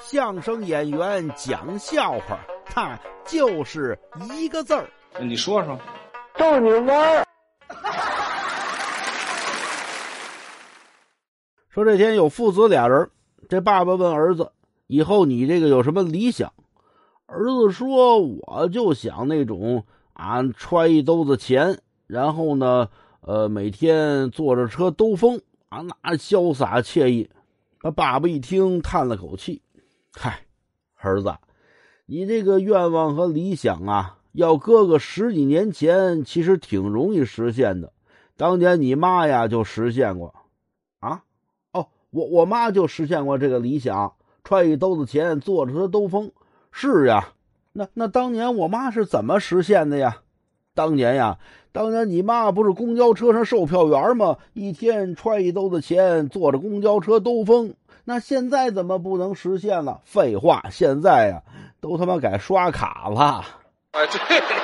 相声演员讲笑话，他就是一个字儿。你说说，逗你玩儿。说这天有父子俩人，这爸爸问儿子：“以后你这个有什么理想？”儿子说：“我就想那种啊，揣一兜子钱，然后呢，呃，每天坐着车兜风啊，那潇洒惬意。”他爸爸一听，叹了口气：“嗨，儿子，你这个愿望和理想啊，要搁个十几年前，其实挺容易实现的。当年你妈呀，就实现过。啊，哦，我我妈就实现过这个理想，揣一兜子钱，坐着车兜风。”是呀，那那当年我妈是怎么实现的呀？当年呀，当年你妈不是公交车上售票员吗？一天揣一兜子钱，坐着公交车兜风。那现在怎么不能实现了？废话，现在呀，都他妈改刷卡了。哎，对你。